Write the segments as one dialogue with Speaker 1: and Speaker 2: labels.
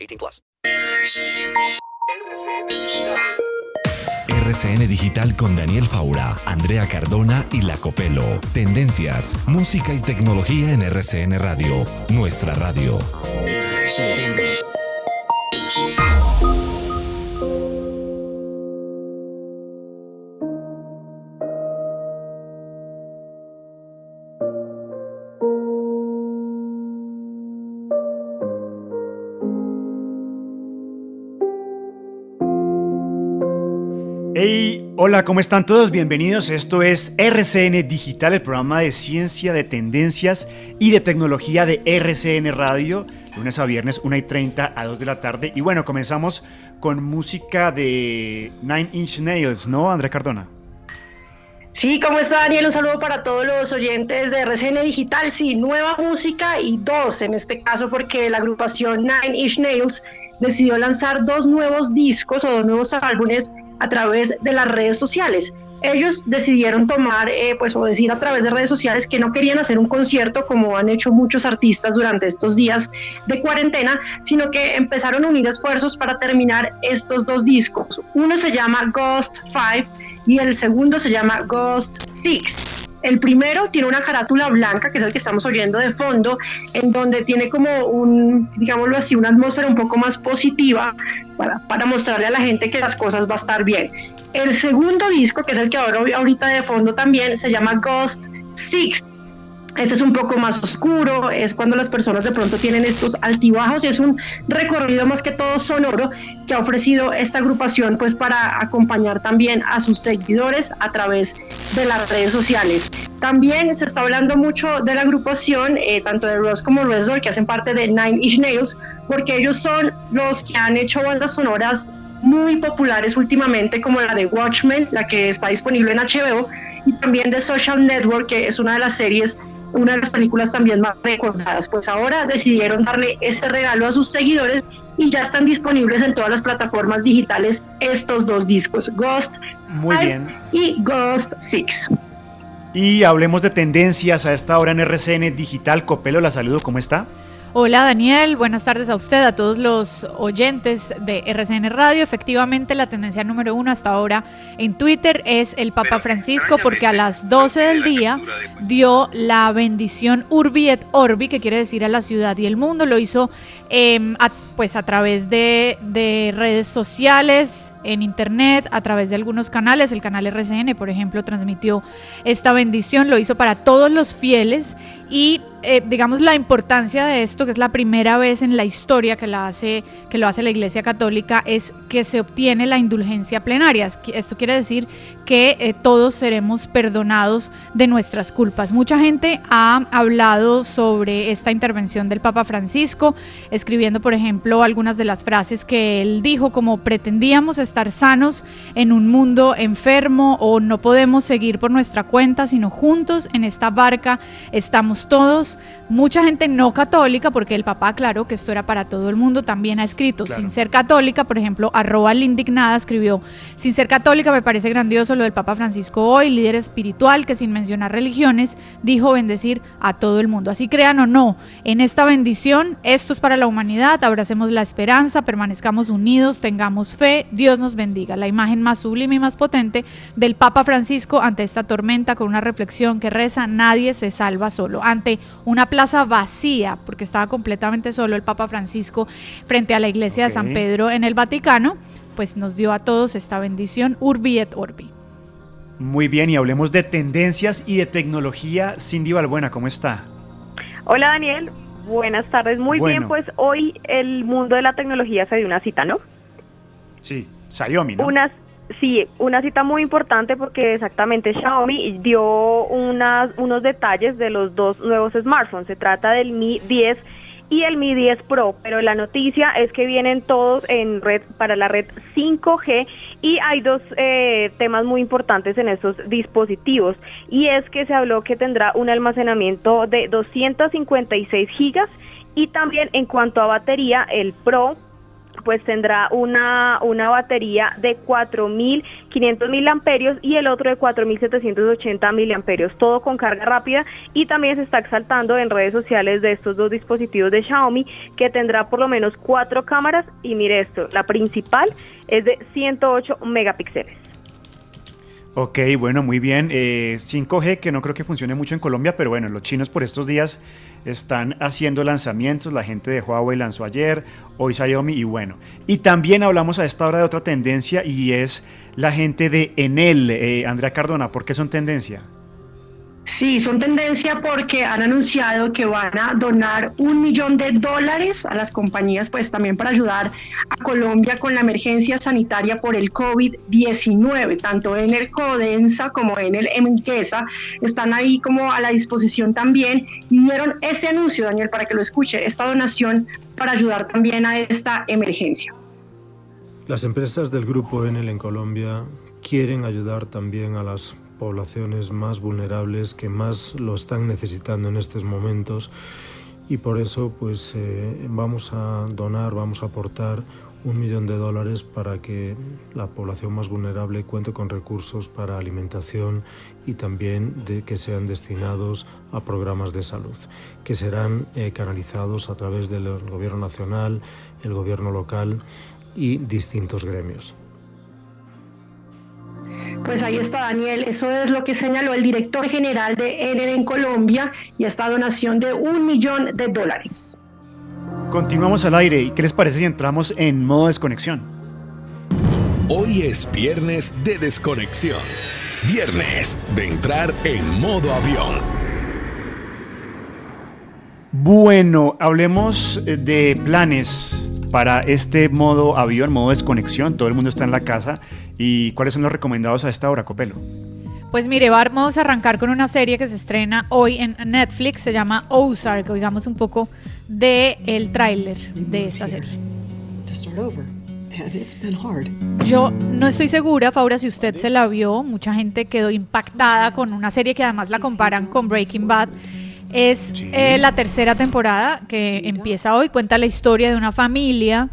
Speaker 1: 18 plus.
Speaker 2: RCN Digital con Daniel Faura, Andrea Cardona y La Copelo. Tendencias, música y tecnología en RCN Radio. Nuestra radio.
Speaker 3: Hey, hola, ¿cómo están todos? Bienvenidos. Esto es RCN Digital, el programa de ciencia, de tendencias y de tecnología de RCN Radio, lunes a viernes, 1 y 30 a 2 de la tarde. Y bueno, comenzamos con música de Nine Inch Nails, ¿no, Andrea Cardona?
Speaker 4: Sí, ¿cómo está Daniel? Un saludo para todos los oyentes de RCN Digital. Sí, nueva música y dos en este caso porque la agrupación Nine Inch Nails decidió lanzar dos nuevos discos o dos nuevos álbumes a través de las redes sociales. Ellos decidieron tomar, eh, pues, o decir a través de redes sociales que no querían hacer un concierto como han hecho muchos artistas durante estos días de cuarentena, sino que empezaron a unir esfuerzos para terminar estos dos discos. Uno se llama Ghost 5 y el segundo se llama Ghost 6. El primero tiene una carátula blanca, que es el que estamos oyendo de fondo, en donde tiene como un, digámoslo así, una atmósfera un poco más positiva para, mostrarle a la gente que las cosas va a estar bien. El segundo disco, que es el que ahora ahorita de fondo también, se llama Ghost Six. Este es un poco más oscuro, es cuando las personas de pronto tienen estos altibajos y es un recorrido más que todo sonoro que ha ofrecido esta agrupación pues para acompañar también a sus seguidores a través de las redes sociales. También se está hablando mucho de la agrupación, eh, tanto de Ross como Resdor, que hacen parte de Nine Inch Nails, porque ellos son los que han hecho bandas sonoras muy populares últimamente, como la de Watchmen, la que está disponible en HBO, y también de Social Network, que es una de las series una de las películas también más recordadas. Pues ahora decidieron darle este regalo a sus seguidores y ya están disponibles en todas las plataformas digitales estos dos discos, Ghost
Speaker 3: Muy bien.
Speaker 4: y Ghost 6.
Speaker 3: Y hablemos de tendencias a esta hora en RCN Digital. Copelo, la saludo, ¿cómo está?
Speaker 5: Hola Daniel, buenas tardes a usted, a todos los oyentes de RCN Radio. Efectivamente, la tendencia número uno hasta ahora en Twitter es el Papa Francisco porque a las 12 del día dio la bendición Urbi et Orbi, que quiere decir a la ciudad y el mundo. Lo hizo eh, a, pues a través de, de redes sociales, en internet, a través de algunos canales. El canal RCN, por ejemplo, transmitió esta bendición, lo hizo para todos los fieles y eh, digamos la importancia de esto, que es la primera vez en la historia que, la hace, que lo hace la Iglesia Católica, es que se obtiene la indulgencia plenaria. Esto quiere decir que eh, todos seremos perdonados de nuestras culpas. Mucha gente ha hablado sobre esta intervención del Papa Francisco, escribiendo, por ejemplo, algunas de las frases que él dijo, como pretendíamos estar sanos en un mundo enfermo o no podemos seguir por nuestra cuenta, sino juntos en esta barca estamos todos. Mucha gente no católica, porque el Papa aclaró que esto era para todo el mundo, también ha escrito,
Speaker 3: Claro.
Speaker 5: sin ser católica, por ejemplo, arroba indignada escribió, sin ser católica me parece grandioso lo del Papa Francisco hoy, líder espiritual que sin mencionar religiones dijo bendecir a todo el mundo. Así crean o no, en esta bendición, esto es para la humanidad, abracemos la esperanza, permanezcamos unidos, tengamos fe, Dios nos bendiga. La imagen más sublime y más potente del Papa Francisco ante esta tormenta con una reflexión que reza, nadie se salva solo. Ante una plaza vacía, porque estaba completamente solo el Papa Francisco frente a la iglesia de San Pedro en el Vaticano, pues nos dio a todos esta bendición, Urbi et Orbi.
Speaker 3: Muy bien, y hablemos de tendencias y de tecnología. Cindy Balbuena, ¿cómo está?
Speaker 6: Hola Daniel, buenas tardes. Muy bien, pues hoy el mundo de la tecnología se dio una cita, ¿no?
Speaker 3: Sí, Xiaomi, ¿no?
Speaker 6: Una, sí, una cita muy importante porque exactamente Xiaomi dio unas, unos detalles de los dos nuevos smartphones. Se trata del Mi 10 y el Mi 10 Pro, pero la noticia es que vienen todos en red para la red 5G y hay dos eh, temas muy importantes en estos dispositivos. Y es que se habló que tendrá un almacenamiento de 256 gigas y también en cuanto a batería el Pro pues tendrá una, una batería de 4.500 mil amperios y el otro de 4.780 mil amperios, todo con carga rápida y también se está exaltando en redes sociales de estos dos dispositivos de Xiaomi que tendrá por lo menos cuatro cámaras y mire esto, la principal es de 108 megapíxeles.
Speaker 3: Ok, bueno, muy bien. 5G eh, que no creo que funcione mucho en Colombia, pero bueno, los chinos por estos días están haciendo lanzamientos. La gente de Huawei lanzó ayer, hoy Xiaomi y bueno. Y también hablamos a esta hora de otra tendencia y es la gente de Enel. Eh, Andrea Cardona, ¿por qué son tendencia?
Speaker 4: Sí, son tendencia porque han anunciado que van a donar un millón de dólares a las compañías, pues también para ayudar a Colombia con la emergencia sanitaria por el COVID-19. Tanto en el Codensa como en el Emquesa están ahí como a la disposición también y dieron este anuncio, Daniel, para que lo escuche, esta donación para ayudar también a esta emergencia.
Speaker 7: Las empresas del grupo Enel en Colombia quieren ayudar también a las poblaciones más vulnerables que más lo están necesitando en estos momentos y por eso pues eh, vamos a donar, vamos a aportar un millón de dólares para que la población más vulnerable cuente con recursos para alimentación y también de que sean destinados a programas de salud, que serán eh, canalizados a través del gobierno nacional, el gobierno local y distintos gremios.
Speaker 4: Pues ahí está Daniel, eso es lo que señaló el director general de Enel en Colombia y esta donación de un millón de dólares.
Speaker 3: Continuamos al aire y ¿qué les parece si entramos en modo desconexión?
Speaker 2: Hoy es viernes de desconexión. Viernes de entrar en modo avión.
Speaker 3: Bueno, hablemos eh, de planes para este modo avión, modo desconexión. Todo el mundo está en la casa. ¿Y cuáles son los recomendados a esta hora, Copelo?
Speaker 5: Pues mire, vamos a arrancar con una serie que se estrena hoy en Netflix, se llama Ozark, oigamos un poco del el tráiler de esta serie. Yo no estoy segura, Faura, si usted se la vio, mucha gente quedó impactada con una serie que además la comparan con Breaking Bad. Es eh, la tercera temporada que empieza hoy, cuenta la historia de una familia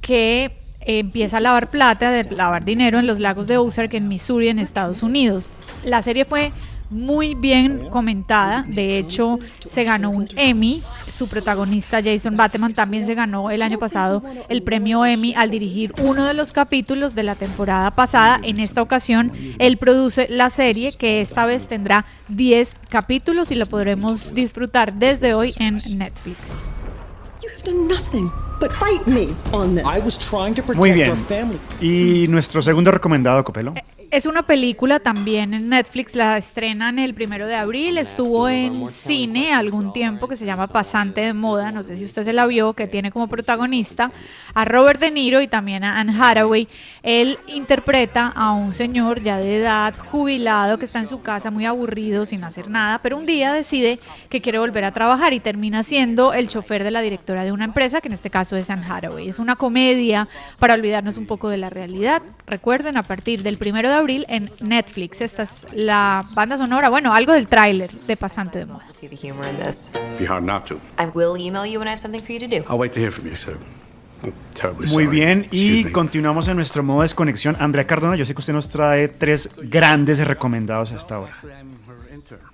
Speaker 5: que empieza a lavar plata, de lavar dinero en los lagos de Ozark en Missouri, en Estados Unidos. La serie fue muy bien comentada, de hecho se ganó un Emmy, su protagonista Jason Bateman también se ganó el año pasado el premio Emmy al dirigir uno de los capítulos de la temporada pasada, en esta ocasión él produce la serie que esta vez tendrá 10 capítulos y lo podremos disfrutar desde hoy en Netflix.
Speaker 3: Muy bien. Y nuestro segundo recomendado, Copelo.
Speaker 5: Es una película también en Netflix, la estrenan el primero de abril, estuvo en cine algún tiempo que se llama Pasante de Moda, no sé si usted se la vio, que tiene como protagonista a Robert De Niro y también a Anne Hathaway. Él interpreta a un señor ya de edad, jubilado, que está en su casa muy aburrido, sin hacer nada, pero un día decide que quiere volver a trabajar y termina siendo el chofer de la directora de una empresa, que en este caso es Anne Hathaway. Es una comedia para olvidarnos un poco de la realidad. Recuerden, a partir del primero de abril en Netflix. Esta es la banda sonora, bueno, algo del tráiler de Pasante de Moda.
Speaker 8: Be hard not to. I will email you when I have something for you to do. I'll wait to hear from you, sir.
Speaker 3: Muy bien, y continuamos en nuestro modo de desconexión. Andrea Cardona, yo sé que usted nos trae tres grandes recomendados hasta ahora.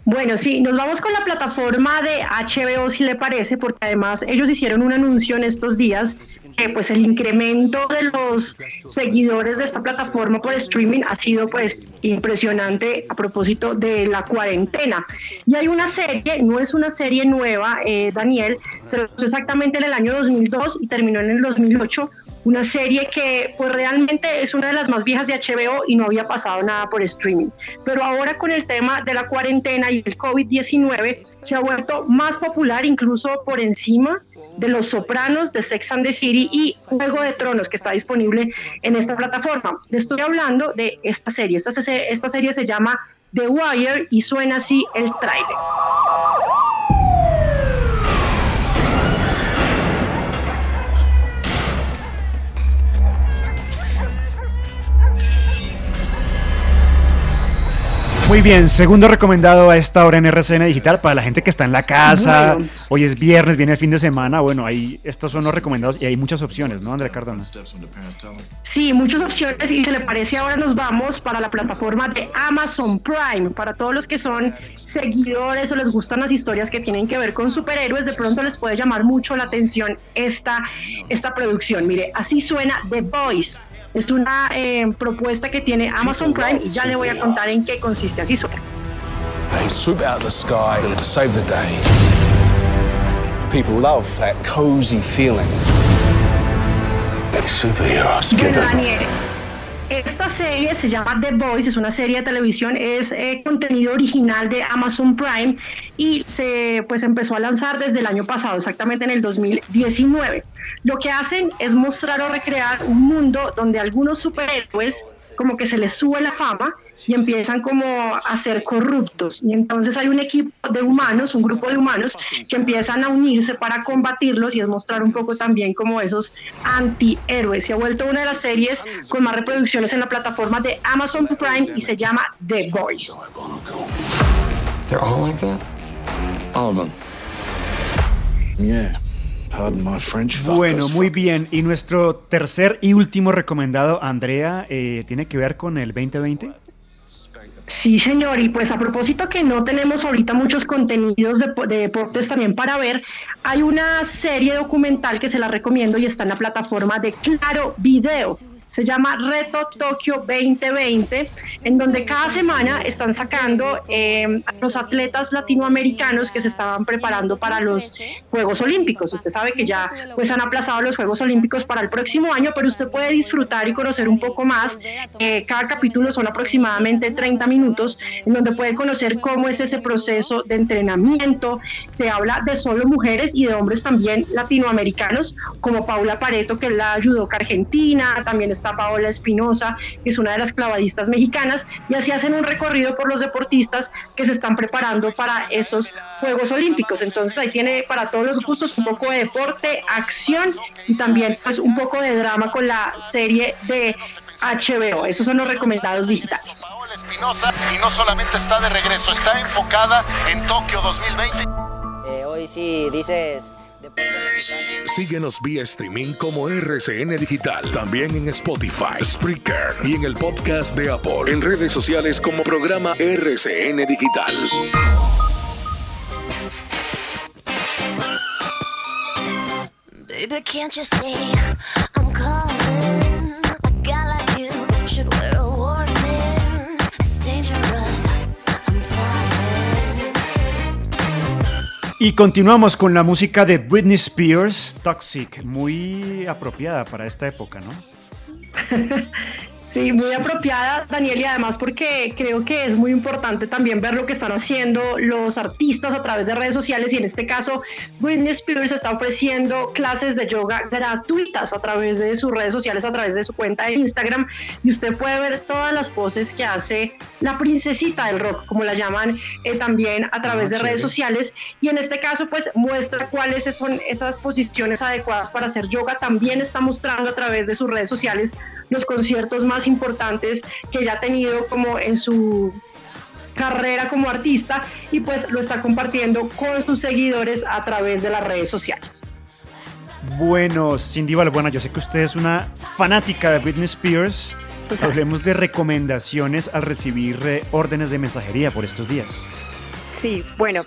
Speaker 4: Bueno, sí, nos vamos con la plataforma de HBO, si le parece, porque además ellos hicieron un anuncio en estos días que pues el incremento de los seguidores de esta plataforma por streaming ha sido pues impresionante a propósito de la cuarentena. Y hay una serie, no es una serie nueva, eh, Daniel, se lanzó exactamente en el año 2002 y terminó en el 2008 una serie que pues realmente es una de las más viejas de HBO y no había pasado nada por streaming. Pero ahora con el tema de la cuarentena y el COVID-19 se ha vuelto más popular incluso por encima de Los Sopranos, de Sex and the City y Juego de Tronos que está disponible en esta plataforma. Le estoy hablando de esta serie. Esta, esta serie se llama The Wire y suena así el trailer.
Speaker 3: Muy bien, segundo recomendado a esta hora en RCN Digital para la gente que está en la casa. Hoy es viernes, viene el fin de semana. Bueno, ahí estos son los recomendados y hay muchas opciones, ¿no, Andrea Cardona?
Speaker 4: Sí, muchas opciones y si le parece ahora nos vamos para la plataforma de Amazon Prime. Para todos los que son seguidores o les gustan las historias que tienen que ver con superhéroes, de pronto les puede llamar mucho la atención esta, esta producción. Mire, así suena The Voice es una eh, propuesta que tiene Amazon Prime y ya le voy a contar en qué consiste. Así suena. They swoop out of the sky to save the day. People love that cozy feeling. Superheroes give Daniel, esta serie se llama The Voice, es una serie de televisión, es eh, contenido original de Amazon Prime y se pues empezó a lanzar desde el año pasado, exactamente en el 2019. Lo que hacen es mostrar o recrear un mundo donde algunos superhéroes como que se les sube la fama y empiezan como a ser corruptos. Y entonces hay un equipo de humanos, un grupo de humanos que empiezan a unirse para combatirlos y es mostrar un poco también como esos antihéroes. Se ha vuelto una de las series con más reproducciones en la plataforma de Amazon Prime y se llama The Voice.
Speaker 3: Bueno, muy bien. Y nuestro tercer y último recomendado, Andrea, eh, tiene que ver con el 2020.
Speaker 4: Sí, señor, y pues a propósito que no tenemos ahorita muchos contenidos de, deportes también para ver, hay una serie documental que se la recomiendo y está en la plataforma de Claro Video se llama Reto Tokio 2020, en donde cada semana están sacando eh, a los atletas latinoamericanos que se estaban preparando para los Juegos Olímpicos. Usted sabe que ya pues han aplazado los Juegos Olímpicos para el próximo año, pero usted puede disfrutar y conocer un poco más. Eh, cada capítulo son aproximadamente 30 minutos, en donde puede conocer cómo es ese proceso de entrenamiento. Se habla de solo mujeres y de hombres también latinoamericanos, como Paula Pareto, que es la judoka argentina, también está Paola Espinosa, que es una de las clavadistas mexicanas, y así hacen un recorrido por los deportistas que se están preparando para esos Juegos Olímpicos. Entonces ahí tiene para todos los gustos un poco de deporte, acción y también pues un poco de drama con la serie de HBO. Esos son los recomendados digitales. Paola Espinosa y no solamente está de regreso, está enfocada en Tokio
Speaker 8: 2020. Eh, hoy sí dices
Speaker 2: Síguenos vía streaming como RCN Digital, también en Spotify, Spreaker y en el podcast de Apple, en redes sociales como programa RCN Digital. Baby, can't you see
Speaker 3: Y continuamos con la música de Britney Spears, Toxic, muy apropiada para esta época, ¿no?
Speaker 4: Sí, muy apropiada, Daniel, y además porque creo que es muy importante también ver lo que están haciendo los artistas a través de redes sociales y en este caso Britney Spears está ofreciendo clases de yoga gratuitas a través de sus redes sociales, a través de su cuenta de Instagram y usted puede ver todas las poses que hace la princesita del rock, como la llaman eh, también a través ah, de redes sociales y en este caso pues muestra cuáles son esas posiciones adecuadas para hacer yoga, también está mostrando a través de sus redes sociales los conciertos más importantes que ya ha tenido como en su carrera como artista y pues lo está compartiendo con sus seguidores a través de las redes sociales.
Speaker 3: Bueno, Cindy Balbuena, yo sé que usted es una fanática de Britney Spears. Hablemos de recomendaciones al recibir eh, órdenes de mensajería por estos días.
Speaker 6: Sí, bueno,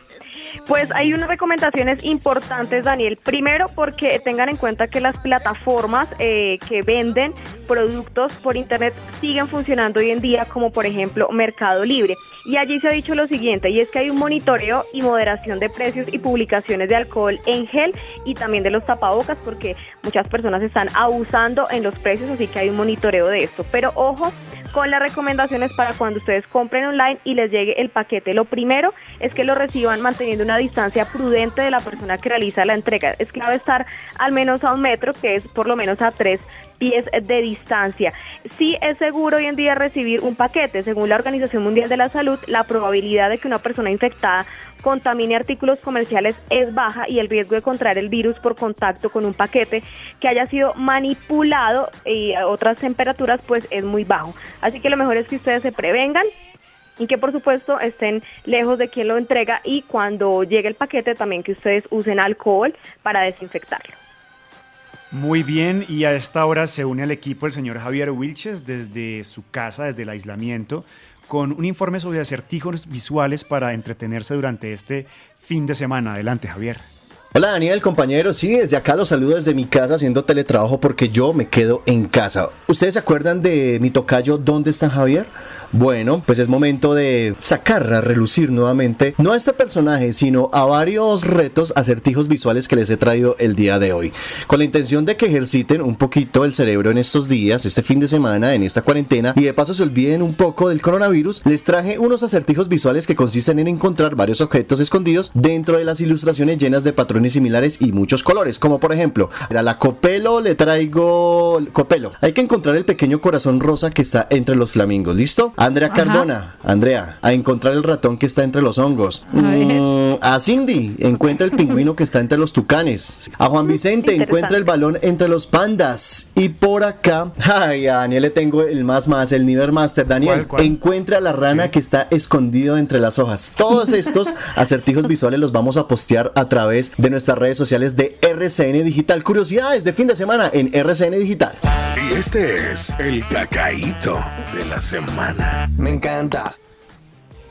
Speaker 6: pues hay unas recomendaciones importantes, Daniel. Primero, porque tengan en cuenta que las plataformas eh, que venden productos por Internet siguen funcionando hoy en día, como por ejemplo Mercado Libre. Y allí se ha dicho lo siguiente, y es que hay un monitoreo y moderación de precios y publicaciones de alcohol en gel y también de los tapabocas, porque muchas personas están abusando en los precios, así que hay un monitoreo de esto. Pero ojo con las recomendaciones para cuando ustedes compren online y les llegue el paquete. Lo primero es que lo reciban manteniendo una distancia prudente de la persona que realiza la entrega. Es clave estar al menos a un metro, que es por lo menos a tres pies de distancia. Sí es seguro hoy en día recibir un paquete. Según la Organización Mundial de la Salud, la probabilidad de que una persona infectada contamine artículos comerciales es baja y el riesgo de contraer el virus por contacto con un paquete que haya sido manipulado y a otras temperaturas pues es muy bajo. Así que lo mejor es que ustedes se prevengan y que por supuesto estén lejos de quien lo entrega y cuando llegue el paquete también que ustedes usen alcohol para desinfectarlo.
Speaker 3: Muy bien, y a esta hora se une al equipo el señor Javier Wilches desde su casa, desde el aislamiento, con un informe sobre acertijos visuales para entretenerse durante este fin de semana. Adelante, Javier.
Speaker 9: Hola Daniel, compañero. Sí, desde acá los saludo desde mi casa haciendo teletrabajo porque yo me quedo en casa. ¿Ustedes se acuerdan de mi tocayo ¿Dónde está Javier? Bueno, pues es momento de sacar a relucir nuevamente, no a este personaje, sino a varios retos acertijos visuales que les he traído el día de hoy. Con la intención de que ejerciten un poquito el cerebro en estos días, este fin de semana, en esta cuarentena, y de paso se olviden un poco del coronavirus, les traje unos acertijos visuales que consisten en encontrar varios objetos escondidos dentro de las ilustraciones llenas de patrones similares y muchos colores, como por ejemplo, a la Copelo le traigo Copelo. Hay que encontrar el pequeño corazón rosa que está entre los flamingos, ¿listo? Andrea Cardona, Andrea, a encontrar el ratón que está entre los hongos. Mm, a Cindy, encuentra el pingüino que está entre los tucanes. A Juan Vicente, encuentra el balón entre los pandas. Y por acá, ay, a Daniel le tengo el más más, el nivel master. Daniel, encuentra la rana que está escondido entre las hojas. Todos estos acertijos visuales los vamos a postear a través de nuestras redes sociales de RCN Digital. Curiosidades de fin de semana en RCN Digital.
Speaker 2: Y este es el cacaíto de la semana.
Speaker 10: Me encanta.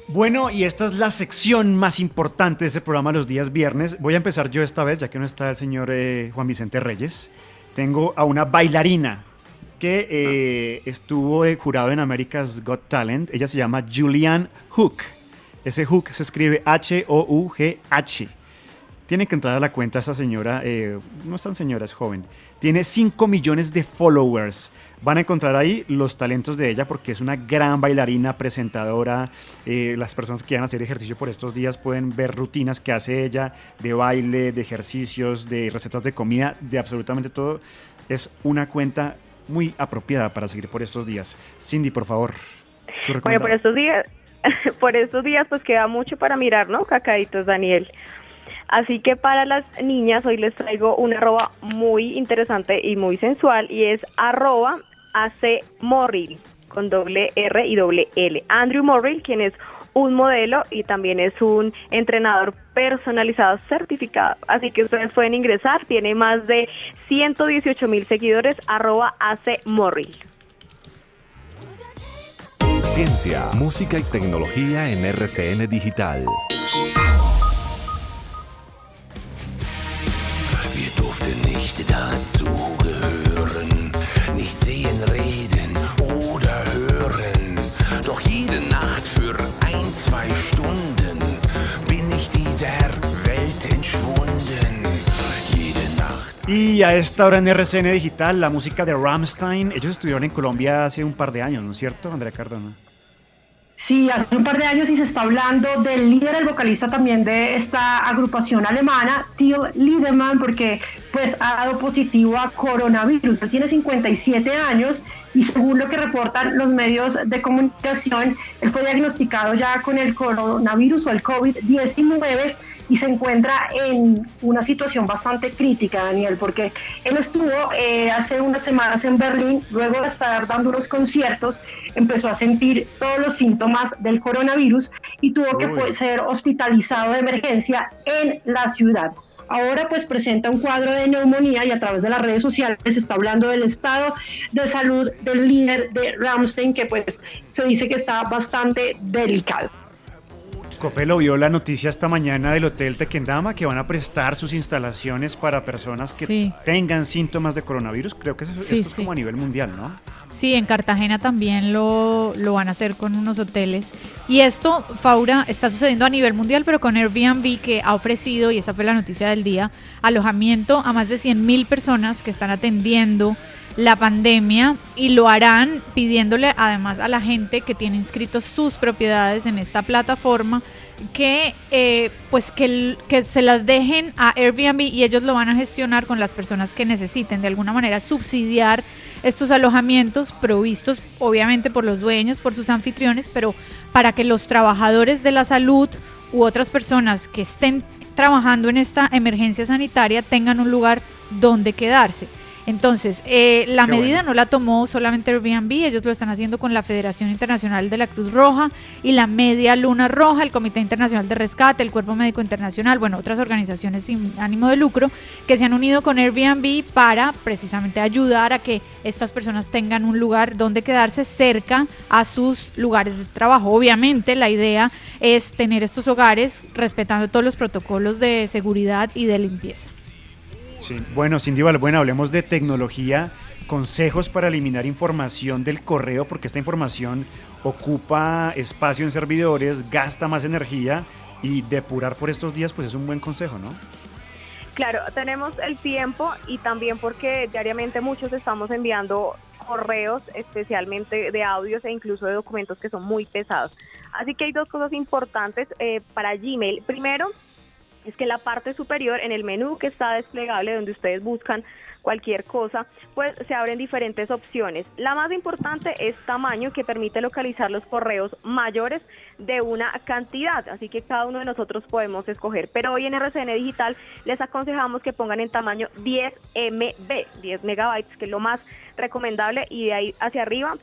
Speaker 3: Bueno, y esta es la sección más importante de este programa los días viernes. Voy a empezar yo esta vez, ya que no está el señor eh, Juan Vicente Reyes. Tengo a una bailarina que eh, estuvo de jurado en America's Got Talent. Ella se llama Julianne Hook. Ese Hook se escribe H-O-U-G-H. Tiene que entrar a la cuenta esa señora, eh, no es tan señora, es joven. Tiene 5 millones de followers. Van a encontrar ahí los talentos de ella porque es una gran bailarina, presentadora. Eh, las personas que quieran hacer ejercicio por estos días pueden ver rutinas que hace ella de baile, de ejercicios, de recetas de comida, de absolutamente todo. Es una cuenta muy apropiada para seguir por estos días. Cindy, por favor.
Speaker 6: Bueno, por estos días, por estos días pues queda mucho para mirar, ¿no? Cacaditos, Daniel. Así que para las niñas hoy les traigo una arroba muy interesante y muy sensual y es arroba AC con doble R y doble L. Andrew Morrill, quien es un modelo y también es un entrenador personalizado certificado. Así que ustedes pueden ingresar, tiene más de 118 mil seguidores, arroba AC Morril.
Speaker 11: Ciencia, música y tecnología en RCN Digital.
Speaker 3: Y a esta hora en RCN Digital, la música de Ramstein. Ellos estuvieron en Colombia hace un par de años, ¿no es cierto, Andrea Cardona?
Speaker 4: Sí, hace un par de años y se está hablando del líder, el vocalista también de esta agrupación alemana, Till Liedemann, porque pues ha dado positivo a coronavirus. Él tiene 57 años y según lo que reportan los medios de comunicación, él fue diagnosticado ya con el coronavirus o el COVID-19 y se encuentra en una situación bastante crítica, Daniel, porque él estuvo eh, hace unas semanas en Berlín, luego de estar dando unos conciertos, empezó a sentir todos los síntomas del coronavirus y tuvo que ser hospitalizado de emergencia en la ciudad. ahora pues presenta un cuadro de neumonía y a través de las redes sociales se está hablando del estado de salud del líder de Ramstein que pues se dice que está bastante delicado.
Speaker 3: Copelo vio la noticia esta mañana del Hotel Tequendama que van a prestar sus instalaciones para personas que tengan síntomas de coronavirus. Creo que eso, esto es como a nivel mundial, ¿no?
Speaker 5: Sí, en Cartagena también lo, lo van a hacer con unos hoteles. Y esto, Faura, está sucediendo a nivel mundial, pero con Airbnb que ha ofrecido, y esa fue la noticia del día, alojamiento a más de 100 mil personas que están atendiendo la pandemia y lo harán pidiéndole además a la gente que tiene inscritos sus propiedades en esta plataforma que eh, pues que, que, se las dejen a Airbnb y ellos lo van a gestionar con las personas que necesiten de alguna manera subsidiar estos alojamientos provistos obviamente por los dueños, por sus anfitriones, pero para que los trabajadores de la salud u otras personas que estén trabajando en esta emergencia sanitaria tengan un lugar donde quedarse. Entonces, eh, la medida no la tomó solamente Airbnb, ellos lo están haciendo con la Federación Internacional de la Cruz Roja y la Media Luna Roja, el Comité Internacional de Rescate, el Cuerpo Médico Internacional, bueno, otras organizaciones sin ánimo de lucro que se han unido con Airbnb para precisamente ayudar a que estas personas tengan un lugar donde quedarse cerca a sus lugares de trabajo. Obviamente, la idea es tener estos hogares respetando todos los protocolos de seguridad y de limpieza.
Speaker 3: Sí. Bueno, Cindy bueno, hablemos de tecnología, consejos para eliminar información del correo, porque esta información ocupa espacio en servidores, gasta más energía y depurar por estos días, pues es un buen consejo, ¿no?
Speaker 6: Claro, tenemos el tiempo y también porque diariamente muchos estamos enviando correos, especialmente de audios e incluso de documentos que son muy pesados. Así que hay dos cosas importantes eh, para Gmail. Primero, es que la parte superior en el menú que está desplegable donde ustedes buscan cualquier cosa, pues se abren diferentes opciones. La más importante es tamaño que permite localizar los correos mayores de una cantidad, así que cada uno de nosotros podemos escoger. Pero hoy en RCN Digital les aconsejamos que pongan en tamaño 10 MB, 10 megabytes, que es lo más recomendable y de ahí hacia arriba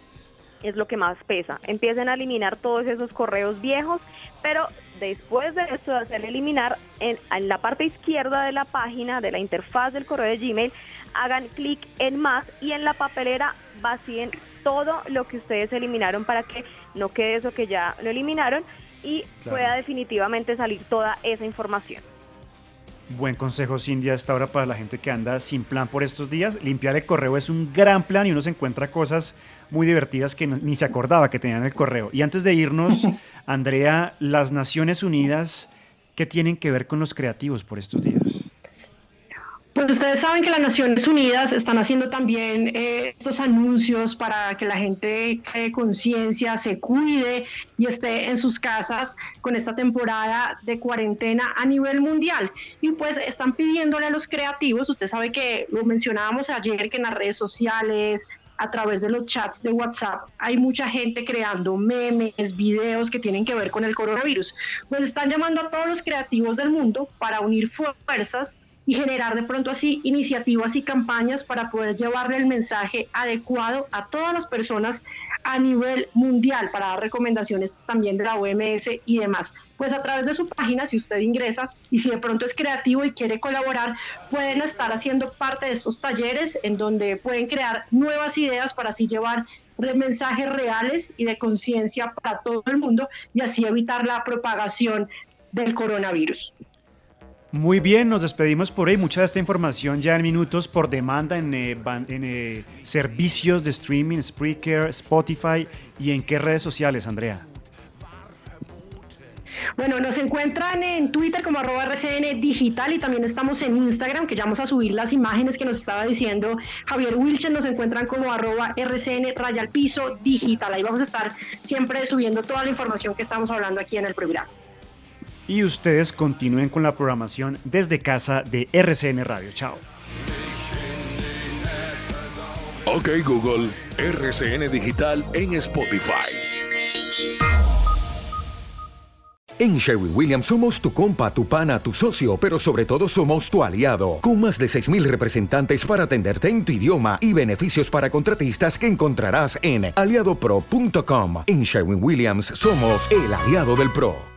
Speaker 6: es lo que más pesa. Empiecen a eliminar todos esos correos viejos, pero después de esto, de hacer eliminar, en, la parte izquierda de la página, de la interfaz del correo de Gmail, hagan clic en más y en la papelera vacíen todo lo que ustedes eliminaron para que no quede eso que ya lo eliminaron y pueda definitivamente salir toda esa información.
Speaker 3: Buen consejo, Cindy, a esta hora para la gente que anda sin plan por estos días. Limpiar el correo es un gran plan y uno se encuentra cosas muy divertidas que ni se acordaba que tenían el correo. Y antes de irnos, Andrea, las Naciones Unidas, ¿qué tienen que ver con los creativos por estos días?
Speaker 4: Pues ustedes saben que las Naciones Unidas están haciendo también eh, estos anuncios para que la gente cree conciencia, se cuide y esté en sus casas con esta temporada de cuarentena a nivel mundial. Y pues están pidiéndole a los creativos, usted sabe que lo mencionábamos ayer, que en las redes sociales, a través de los chats de WhatsApp hay mucha gente creando memes, videos que tienen que ver con el coronavirus. Pues están llamando a todos los creativos del mundo para unir fuerzas y generar de pronto así iniciativas y campañas para poder llevarle el mensaje adecuado a todas las personas a nivel mundial para dar recomendaciones también de la OMS y demás. Pues a través de su página, si usted ingresa y si de pronto es creativo y quiere colaborar, pueden estar haciendo parte de estos talleres en donde pueden crear nuevas ideas para así llevar mensajes reales y de conciencia para todo el mundo y así evitar la propagación del coronavirus.
Speaker 3: Muy bien, nos despedimos por ahí. Mucha de esta información ya en minutos por demanda en, eh, eh, servicios de streaming, Spreaker, Spotify y en qué redes sociales, Andrea.
Speaker 4: Bueno, nos encuentran en Twitter como arroba RCN Digital y también estamos en Instagram, que ya vamos a subir las imágenes que nos estaba diciendo Javier Wilchen. Nos encuentran como arroba RCN Rayal Piso Digital. Ahí vamos a estar siempre subiendo toda la información que estamos hablando aquí en el programa
Speaker 3: y ustedes continúen con la programación desde casa de RCN Radio. Chao.
Speaker 2: Ok Google, RCN Digital en Spotify.
Speaker 1: En Sherwin Williams somos tu compa, tu pana, tu socio, pero sobre todo somos tu aliado, con más de 6.000 representantes para atenderte en tu idioma y beneficios para contratistas que encontrarás en aliadopro.com. En Sherwin Williams somos el aliado del PRO.